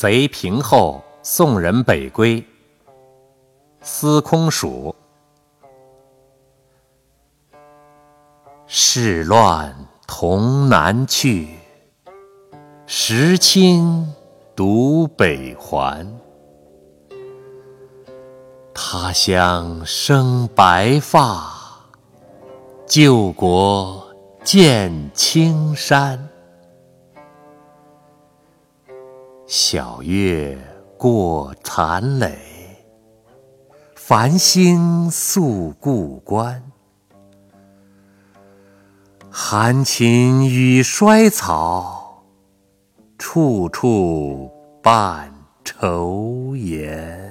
贼平后，送人北归。司空曙。事乱同南去，时亲独北还。他乡生白发，旧国见青山。晓月过残垒，繁星宿故关。含情与衰草，处处伴愁颜。